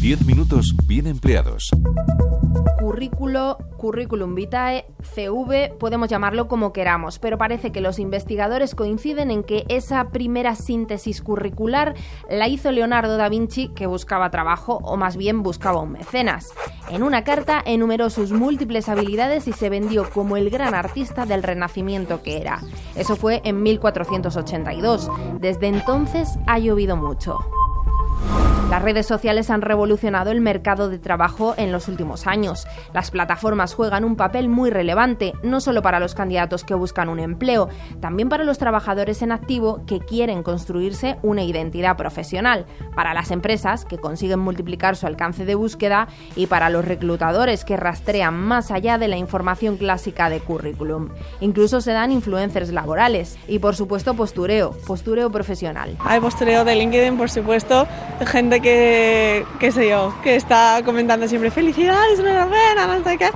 10 minutos bien empleados. Currículo, currículum vitae, CV, podemos llamarlo como queramos, pero parece que los investigadores coinciden en que esa primera síntesis curricular la hizo Leonardo da Vinci, que buscaba trabajo, o más bien buscaba un mecenas. En una carta enumeró sus múltiples habilidades y se vendió como el gran artista del Renacimiento que era. Eso fue en 1482. Desde entonces ha llovido mucho. Las redes sociales han revolucionado el mercado de trabajo en los últimos años. Las plataformas juegan un papel muy relevante, no solo para los candidatos que buscan un empleo, también para los trabajadores en activo que quieren construirse una identidad profesional, para las empresas que consiguen multiplicar su alcance de búsqueda y para los reclutadores que rastrean más allá de la información clásica de currículum. Incluso se dan influencers laborales y por supuesto postureo, postureo profesional. Hay postureo de LinkedIn, por supuesto, gente que, qué sé yo, que está comentando siempre felicidades, enhorabuena, no sé qué.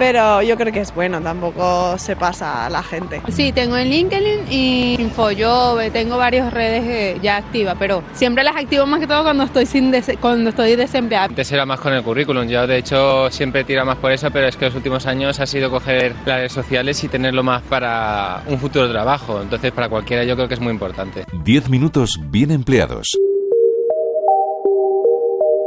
Pero yo creo que es bueno, tampoco se pasa a la gente. Sí, tengo en LinkedIn y InfoJob, tengo varias redes eh, ya activas, pero siempre las activo más que todo cuando estoy sin cuando estoy desempleada. Antes era más con el currículum, yo de hecho siempre tiro más por eso, pero es que los últimos años ha sido coger las redes sociales y tenerlo más para un futuro trabajo. Entonces para cualquiera yo creo que es muy importante. 10 minutos bien empleados.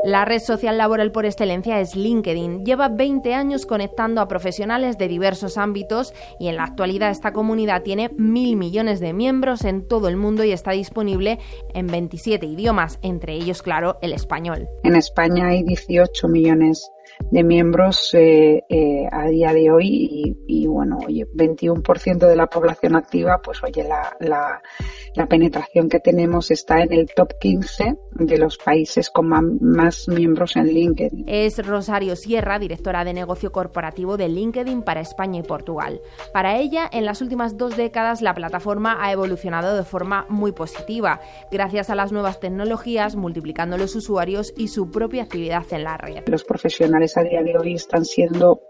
La red social laboral por excelencia es LinkedIn. Lleva 20 años conectando a profesionales de diversos ámbitos y en la actualidad esta comunidad tiene mil millones de miembros en todo el mundo y está disponible en 27 idiomas, entre ellos, claro, el español. En España hay 18 millones de miembros eh, eh, a día de hoy y, bueno, oye, 21% de la población activa, pues oye, la, la, la, penetración que tenemos está en el top 15 de los países con más miembros en LinkedIn. Es Rosario Sierra, directora de negocio corporativo de LinkedIn para España y Portugal. Para ella, en las últimas dos décadas la plataforma ha evolucionado de forma muy positiva, gracias a las nuevas tecnologías, multiplicando los usuarios y su propia actividad en la red. Los profesionales a día de hoy están siendo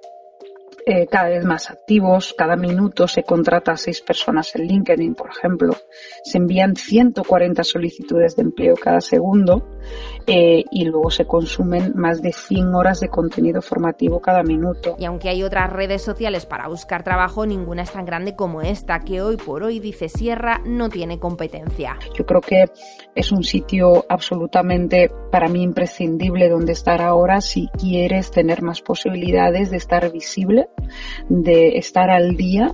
eh, cada vez más activos. Cada minuto se contrata a seis personas en LinkedIn, por ejemplo. Se envían 140 solicitudes de empleo cada segundo eh, y luego se consumen más de 100 horas de contenido formativo cada minuto. Y aunque hay otras redes sociales para buscar trabajo, ninguna es tan grande como esta, que hoy por hoy, dice Sierra, no tiene competencia. Yo creo que es un sitio absolutamente para mí imprescindible donde estar ahora si quieres tener más posibilidades de estar visible de estar al día,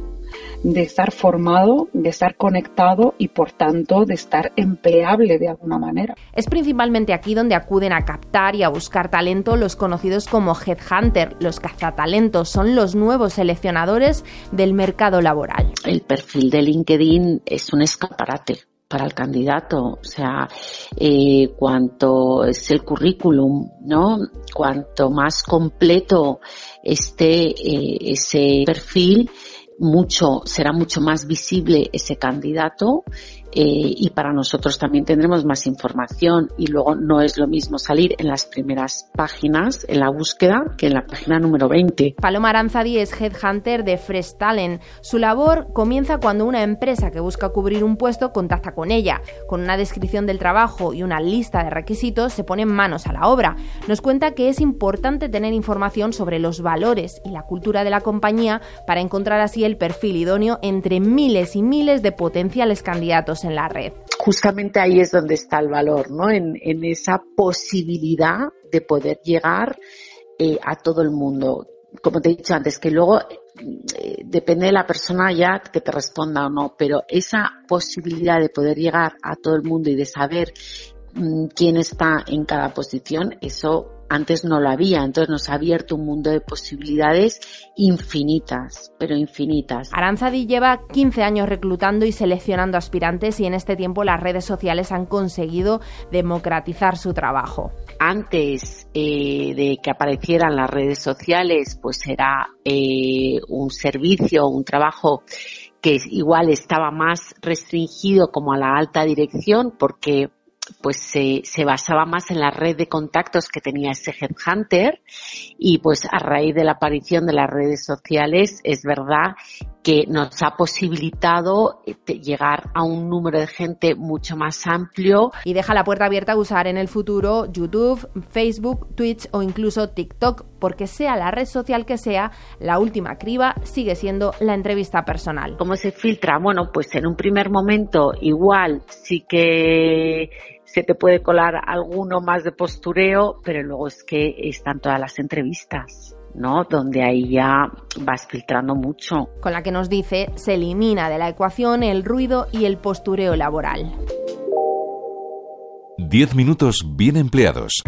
de estar formado, de estar conectado y por tanto de estar empleable de alguna manera. Es principalmente aquí donde acuden a captar y a buscar talento los conocidos como headhunter, los cazatalentos, son los nuevos seleccionadores del mercado laboral. El perfil de LinkedIn es un escaparate para el candidato, o sea, eh, cuanto es el currículum, ¿no? Cuanto más completo esté eh, ese perfil, mucho, será mucho más visible ese candidato eh, y para nosotros también tendremos más información y luego no es lo mismo salir en las primeras páginas en la búsqueda que en la página número 20. Paloma Aranzadi es headhunter de Fresh Talent. Su labor comienza cuando una empresa que busca cubrir un puesto contacta con ella. Con una descripción del trabajo y una lista de requisitos se ponen manos a la obra. Nos cuenta que es importante tener información sobre los valores y la cultura de la compañía para encontrar así el perfil idóneo entre miles y miles de potenciales candidatos en la red. Justamente ahí es donde está el valor, ¿no? En, esa posibilidad de poder llegar eh, a todo el mundo. Como te he dicho antes, que luego eh, depende de la persona ya que te responda o no, pero esa posibilidad de poder llegar a todo el mundo y de saber mm, quién está en cada posición, eso antes no lo había, entonces nos ha abierto un mundo de posibilidades infinitas, pero infinitas. Aranzadi lleva 15 años reclutando y seleccionando aspirantes y en este tiempo las redes sociales han conseguido democratizar su trabajo. Antes eh, de que aparecieran las redes sociales, pues era eh, un servicio, un trabajo que igual estaba más restringido como a la alta dirección porque pues se, se, basaba más en la red de contactos que tenía ese headhunter y pues a raíz de la aparición de las redes sociales es verdad que nos ha posibilitado eh, llegar a un número de gente mucho más amplio. Y deja la puerta abierta a usar en el futuro YouTube, Facebook, Twitch o incluso TikTok, porque sea la red social que sea, la última criba sigue siendo la entrevista personal. ¿Cómo se filtra? Bueno, pues en un primer momento igual sí que se te puede colar alguno más de postureo, pero luego es que están todas las entrevistas. ¿no? Donde ahí ya vas filtrando mucho. Con la que nos dice se elimina de la ecuación el ruido y el postureo laboral. 10 minutos bien empleados.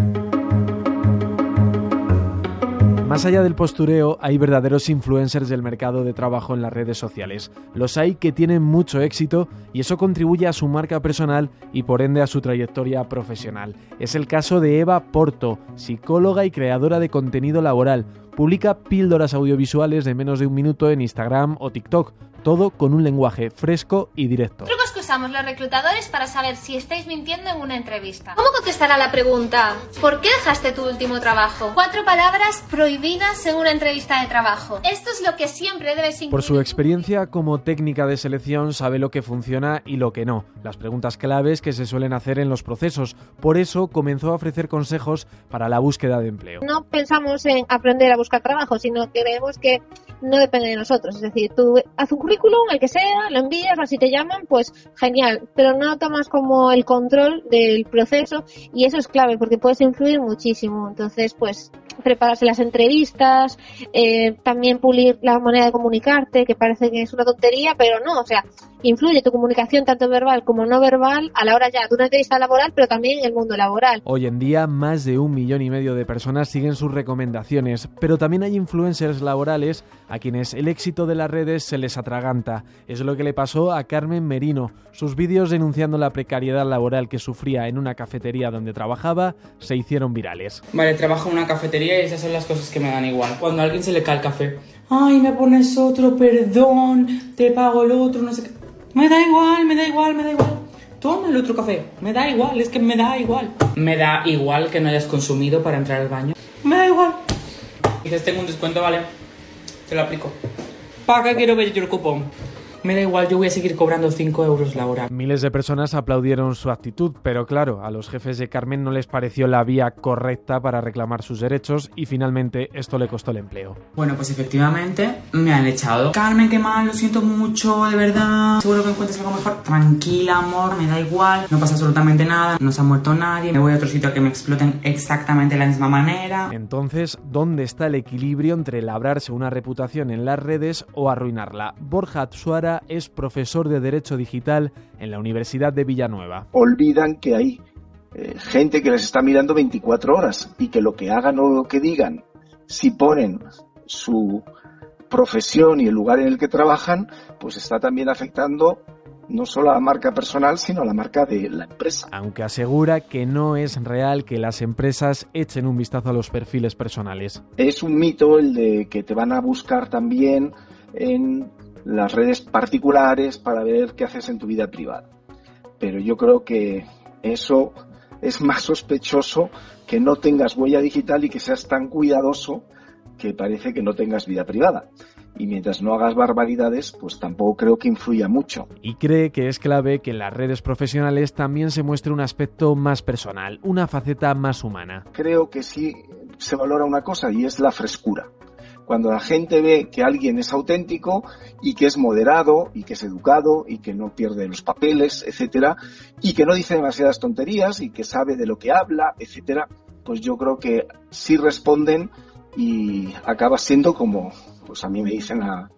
Más allá del postureo, hay verdaderos influencers del mercado de trabajo en las redes sociales. Los hay que tienen mucho éxito y eso contribuye a su marca personal y por ende a su trayectoria profesional. Es el caso de Eva Porto, psicóloga y creadora de contenido laboral. Publica píldoras audiovisuales de menos de un minuto en Instagram o TikTok, todo con un lenguaje fresco y directo usamos los reclutadores para saber si estáis mintiendo en una entrevista. ¿Cómo contestar a la pregunta? ¿Por qué dejaste tu último trabajo? Cuatro palabras prohibidas en una entrevista de trabajo. Esto es lo que siempre debes incluir. Por su experiencia como técnica de selección sabe lo que funciona y lo que no, las preguntas claves que se suelen hacer en los procesos. Por eso comenzó a ofrecer consejos para la búsqueda de empleo. No pensamos en aprender a buscar trabajo, sino que creemos que no depende de nosotros. Es decir, tú haz un currículum, el que sea, lo envías, o si te llaman, pues genial, pero no tomas como el control del proceso y eso es clave porque puedes influir muchísimo. Entonces, pues prepararse las entrevistas, eh, también pulir la manera de comunicarte, que parece que es una tontería, pero no, o sea, influye tu comunicación tanto verbal como no verbal a la hora ya de una entrevista laboral, pero también en el mundo laboral. Hoy en día, más de un millón y medio de personas siguen sus recomendaciones, pero también hay influencers laborales a quienes el éxito de las redes se les atraganta. Es lo que le pasó a Carmen Merino. Sus vídeos denunciando la precariedad laboral que sufría en una cafetería donde trabajaba se hicieron virales. Vale, trabajo en una cafetería y esas son las cosas que me dan igual. Cuando a alguien se le cae el café, ay, me pones otro, perdón, te pago el otro, no sé qué. Me da igual, me da igual, me da igual. Toma el otro café. Me da igual, es que me da igual. Me da igual que no hayas consumido para entrar al baño. Me da igual. Dices, tengo un descuento, vale. Te lo aplico. ¿Para qué quiero yo el cupón? Me da igual, yo voy a seguir cobrando 5 euros la hora. Miles de personas aplaudieron su actitud, pero claro, a los jefes de Carmen no les pareció la vía correcta para reclamar sus derechos y finalmente esto le costó el empleo. Bueno, pues efectivamente me han echado. Carmen, qué mal, lo siento mucho, de verdad. Seguro que encuentres algo mejor. Tranquila, amor, me da igual, no pasa absolutamente nada, no se ha muerto nadie, me voy a otro sitio a que me exploten exactamente de la misma manera. Entonces, ¿dónde está el equilibrio entre labrarse una reputación en las redes o arruinarla? Borja Es profesor de Derecho Digital en la Universidad de Villanueva. Olvidan que hay eh, gente que les está mirando 24 horas y que lo que hagan o lo que digan, si ponen su profesión y el lugar en el que trabajan, pues está también afectando no solo a la marca personal, sino a la marca de la empresa. Aunque asegura que no es real que las empresas echen un vistazo a los perfiles personales. Es un mito el de que te van a buscar también en las redes particulares para ver qué haces en tu vida privada. Pero yo creo que eso es más sospechoso que no tengas huella digital y que seas tan cuidadoso que parece que no tengas vida privada. Y mientras no hagas barbaridades, pues tampoco creo que influya mucho. Y cree que es clave que en las redes profesionales también se muestre un aspecto más personal, una faceta más humana. Creo que sí se valora una cosa y es la frescura cuando la gente ve que alguien es auténtico y que es moderado y que es educado y que no pierde los papeles, etcétera, y que no dice demasiadas tonterías y que sabe de lo que habla, etcétera, pues yo creo que sí responden y acaba siendo como, pues a mí me dicen a,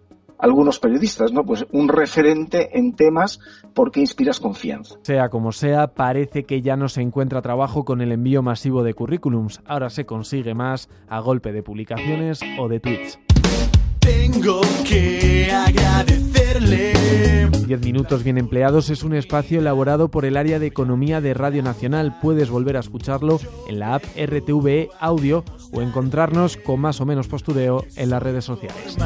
algunos periodistas, ¿no? Pues un referente en temas porque inspiras confianza. Sea como sea, parece que ya no se encuentra trabajo con el envío masivo de currículums. Ahora se consigue más a golpe de publicaciones o de tweets. Tengo que agradecerle. 10 minutos bien empleados es un espacio elaborado por el área de economía de Radio Nacional. Puedes volver a escucharlo en la app RTVE Audio o encontrarnos con más o menos postureo en las redes sociales.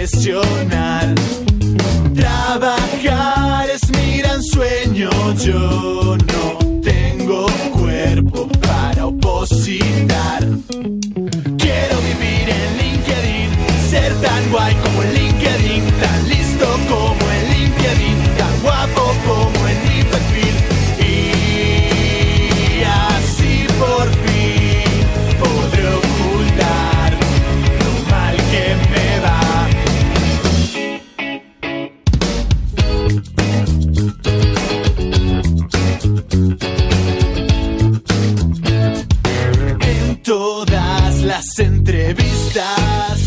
Profesional. Trabajar es mi gran sueño. Yo no tengo cuerpo para opositar. Quiero vivir en LinkedIn, ser tan guay como todas las entrevistas.